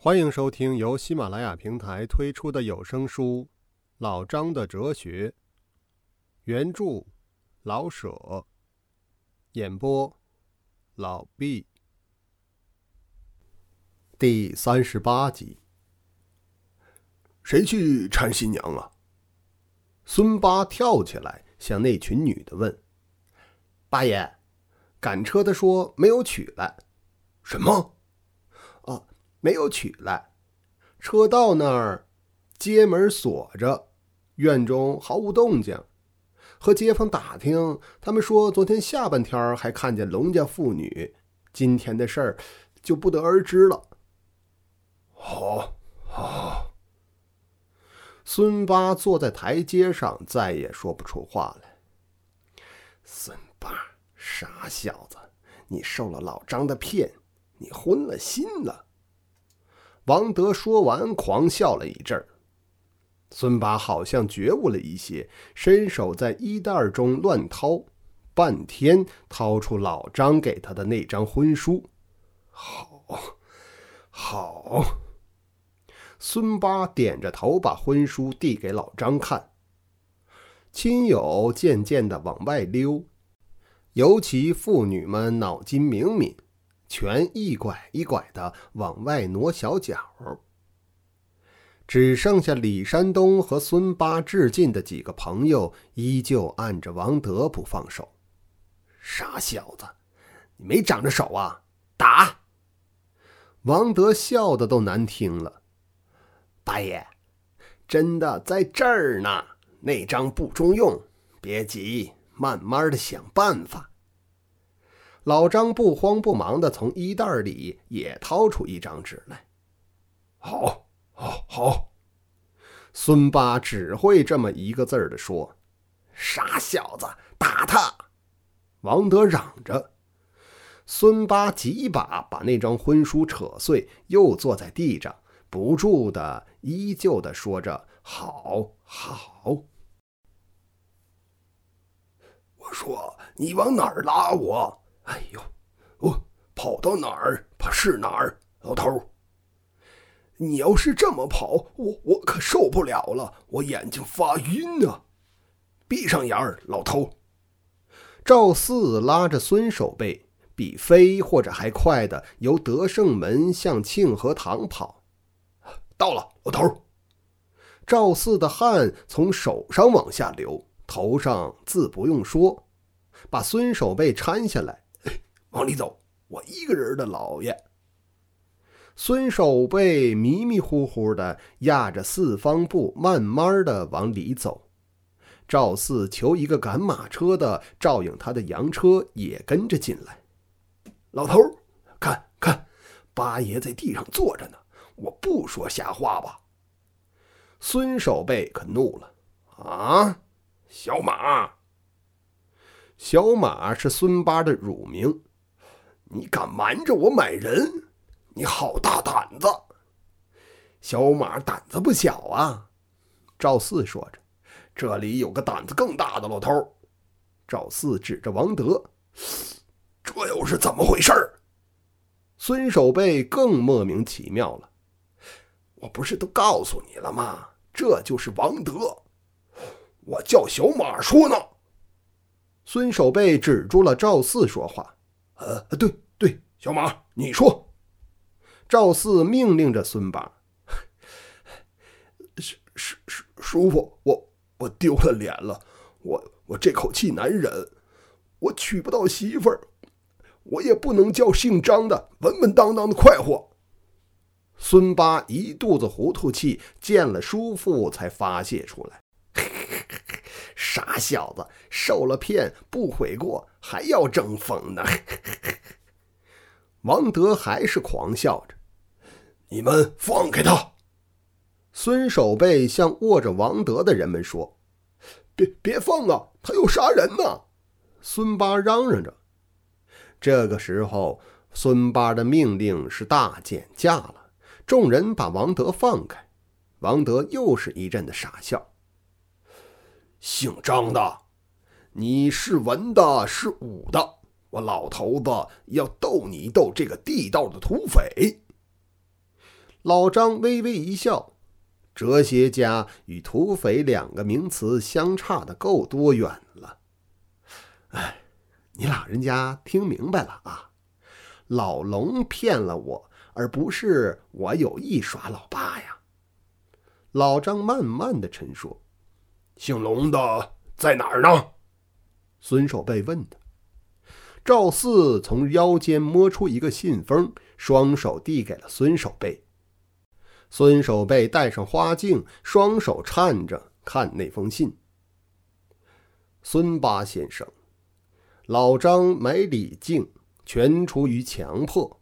欢迎收听由喜马拉雅平台推出的有声书《老张的哲学》，原著老舍，演播老毕，第三十八集。谁去搀新娘啊？孙八跳起来向那群女的问：“八爷，赶车的说没有取来。什么？”啊没有取来，车到那儿，街门锁着，院中毫无动静。和街坊打听，他们说昨天下半天还看见龙家妇女，今天的事儿就不得而知了。好，好。孙八坐在台阶上，再也说不出话来。孙八，傻小子，你受了老张的骗，你昏了心了。王德说完，狂笑了一阵儿孙八好像觉悟了一些，伸手在衣袋中乱掏，半天掏出老张给他的那张婚书。好，好。孙八点着头，把婚书递给老张看。亲友渐渐的往外溜，尤其妇女们脑筋明敏。全一拐一拐的往外挪小脚，只剩下李山东和孙八致敬的几个朋友，依旧按着王德不放手。傻小子，你没长着手啊！打！王德笑的都难听了。八爷，真的在这儿呢。那张不中用，别急，慢慢的想办法。老张不慌不忙地从衣袋里也掏出一张纸来。好，好，好。孙八只会这么一个字儿的说：“傻小子，打他！”王德嚷着。孙八几把把那张婚书扯碎，又坐在地上，不住的依旧的说着：“好，好。”我说：“你往哪儿拉我？”哎呦，我跑到哪儿怕是哪儿，老头儿。你要是这么跑，我我可受不了了，我眼睛发晕啊！闭上眼儿，老头。赵四拉着孙守备，比飞或者还快的由德胜门向庆和堂跑。到了，老头。赵四的汗从手上往下流，头上自不用说，把孙守备搀下来。往里走，我一个人的老爷。孙守备迷迷糊糊的压着四方步，慢慢的往里走。赵四求一个赶马车的照应他的洋车，也跟着进来。老头，看看，八爷在地上坐着呢。我不说瞎话吧？孙守备可怒了。啊，小马，小马是孙八的乳名。你敢瞒着我买人？你好大胆子！小马胆子不小啊。赵四说着：“这里有个胆子更大的老头。”赵四指着王德：“这又是怎么回事？”孙守备更莫名其妙了：“我不是都告诉你了吗？这就是王德。我叫小马说呢。”孙守备止住了赵四说话。呃，对对，小马，你说。赵四命令着孙八。叔叔叔叔父，我我丢了脸了，我我这口气难忍，我娶不到媳妇儿，我也不能叫姓张的稳稳当当的快活。孙八一肚子糊涂气，见了叔父才发泄出来。傻小子，受了骗不悔过，还要争风呢！王德还是狂笑着：“你们放开他！”孙守备向握着王德的人们说：“别别放啊，他要杀人呢！”孙八嚷嚷着。这个时候，孙八的命令是大减价了，众人把王德放开。王德又是一阵的傻笑。姓张的，你是文的，是武的，我老头子要斗你斗这个地道的土匪。老张微微一笑：“哲学家与土匪两个名词相差的够多远了。”哎，你老人家听明白了啊？老龙骗了我，而不是我有意耍老八呀。老张慢慢的陈说：“姓龙的在哪儿呢？”孙守备问他。赵四从腰间摸出一个信封，双手递给了孙守备。孙守备戴上花镜，双手颤着看那封信。孙八先生，老张买李靖。全出于强迫，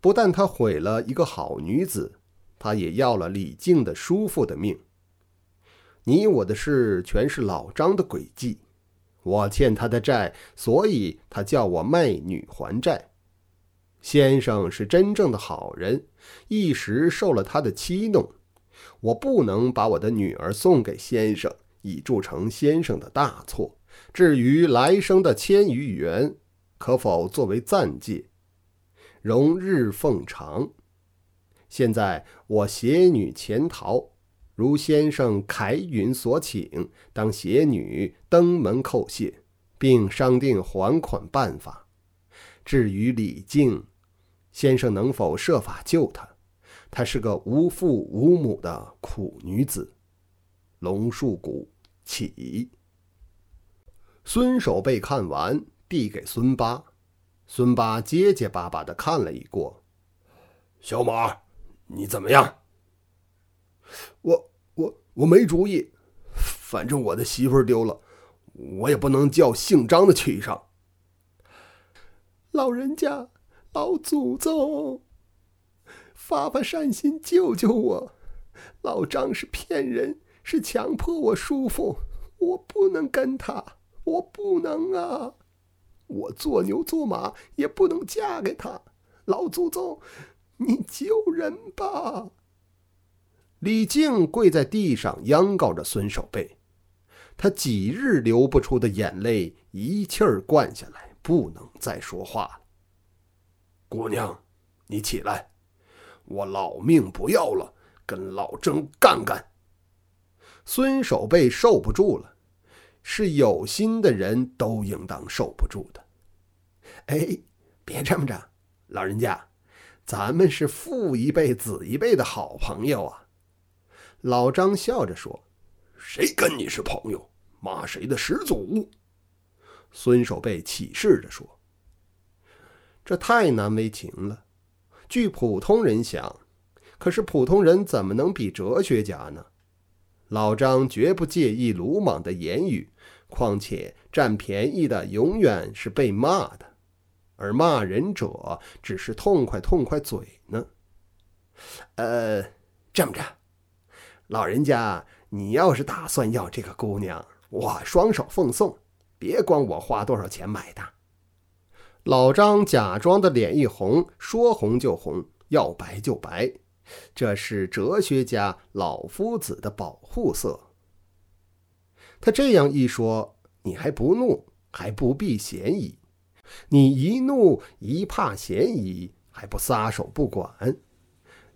不但他毁了一个好女子，他也要了李靖的叔父的命。你我的事全是老张的诡计，我欠他的债，所以他叫我卖女还债。先生是真正的好人，一时受了他的欺弄，我不能把我的女儿送给先生，以铸成先生的大错。至于来生的千余元。可否作为暂借，容日奉偿？现在我携女潜逃，如先生凯允所请，当携女登门叩谢，并商定还款办法。至于李靖，先生能否设法救她？她是个无父无母的苦女子。龙树谷起。孙守备看完。递给孙八，孙八结结巴巴的看了一过。小马，你怎么样？我我我没主意，反正我的媳妇丢了，我也不能叫姓张的娶上。老人家，老祖宗，发发善心救救我！老张是骗人，是强迫我叔父，我不能跟他，我不能啊！我做牛做马也不能嫁给他，老祖宗，你救人吧！李靖跪在地上央告着孙守备，他几日流不出的眼泪一气儿灌下来，不能再说话了。姑娘，你起来，我老命不要了，跟老郑干干！孙守备受不住了。是有心的人都应当受不住的。哎，别这么着，老人家，咱们是父一辈子一辈的好朋友啊。老张笑着说：“谁跟你是朋友？骂谁的始祖？”孙守备起誓着说：“这太难为情了。据普通人想，可是普通人怎么能比哲学家呢？”老张绝不介意鲁莽的言语。况且占便宜的永远是被骂的，而骂人者只是痛快痛快嘴呢。呃，这么着，老人家，你要是打算要这个姑娘，我双手奉送，别管我花多少钱买的。老张假装的脸一红，说红就红，要白就白，这是哲学家老夫子的保护色。他这样一说，你还不怒，还不避嫌疑；你一怒一怕嫌疑，还不撒手不管。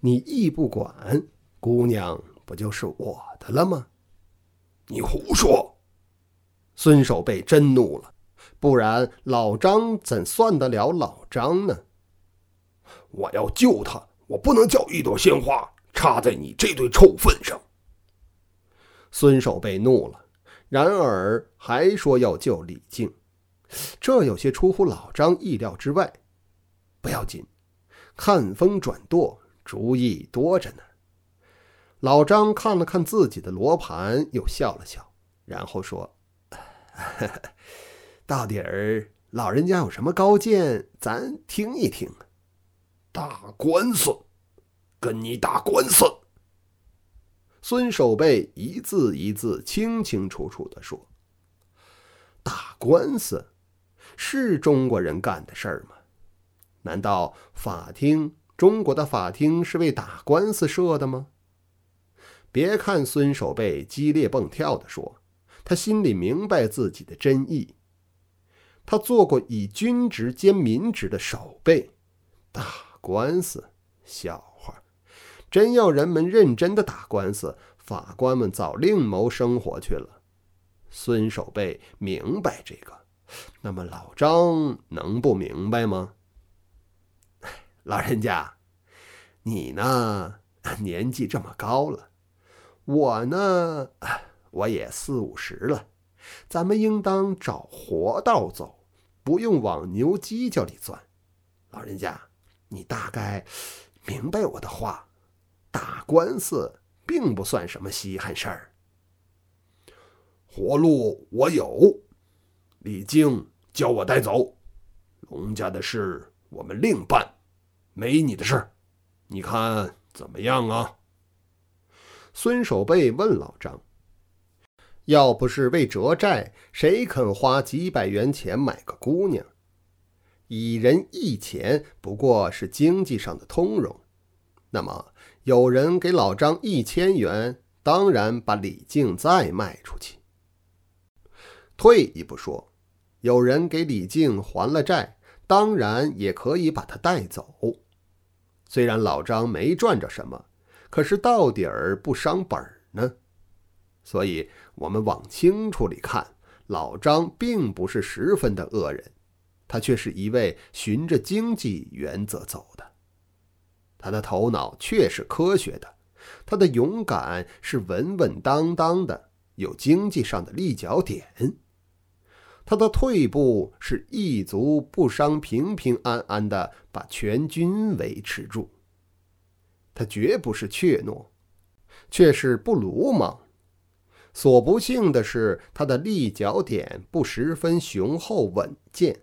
你一不管，姑娘不就是我的了吗？你胡说！孙守备真怒了，不然老张怎算得了老张呢？我要救他，我不能叫一朵鲜花插在你这堆臭粪上。孙守备怒了。然而还说要救李靖，这有些出乎老张意料之外。不要紧，看风转舵，主意多着呢。老张看了看自己的罗盘，又笑了笑，然后说：“ 到底儿老人家有什么高见，咱听一听。打官司，跟你打官司。”孙守备一字一字清清楚楚地说：“打官司是中国人干的事儿吗？难道法庭，中国的法庭是为打官司设的吗？”别看孙守备激烈蹦跳地说，他心里明白自己的真意。他做过以军职兼民职的守备，打官司，笑话。真要人们认真的打官司，法官们早另谋生活去了。孙守备明白这个，那么老张能不明白吗？老人家，你呢？年纪这么高了，我呢，我也四五十了，咱们应当找活道走，不用往牛犄角里钻。老人家，你大概明白我的话。打官司并不算什么稀罕事儿。活路我有，李靖叫我带走，龙家的事我们另办，没你的事儿你看怎么样啊？孙守备问老张：“要不是为折债，谁肯花几百元钱买个姑娘？一人一钱不过是经济上的通融。那么？”有人给老张一千元，当然把李靖再卖出去。退一步说，有人给李靖还了债，当然也可以把他带走。虽然老张没赚着什么，可是到底儿不伤本儿呢。所以，我们往清楚里看，老张并不是十分的恶人，他却是一位循着经济原则走的。他的头脑却是科学的，他的勇敢是稳稳当当的，有经济上的立脚点。他的退步是一足不伤，平平安安的把全军维持住。他绝不是怯懦，却是不鲁莽。所不幸的是，他的立脚点不十分雄厚稳健。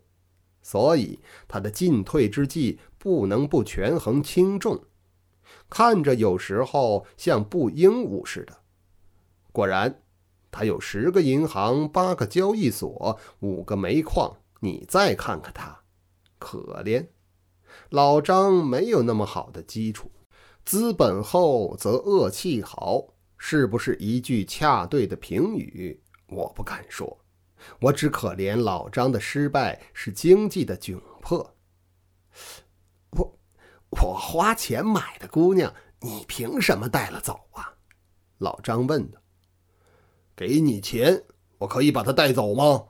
所以他的进退之际不能不权衡轻重，看着有时候像不鹦鹉似的。果然，他有十个银行、八个交易所、五个煤矿。你再看看他，可怜。老张没有那么好的基础，资本厚则恶气豪，是不是一句恰对的评语？我不敢说。我只可怜老张的失败是经济的窘迫。我我花钱买的姑娘，你凭什么带了走啊？老张问的。给你钱，我可以把她带走吗？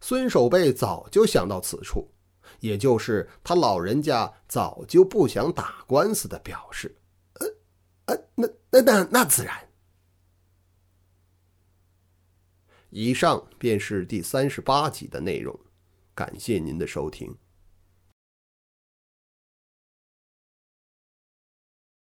孙守备早就想到此处，也就是他老人家早就不想打官司的表示。呃呃，那那那那自然。以上便是第三十八集的内容，感谢您的收听。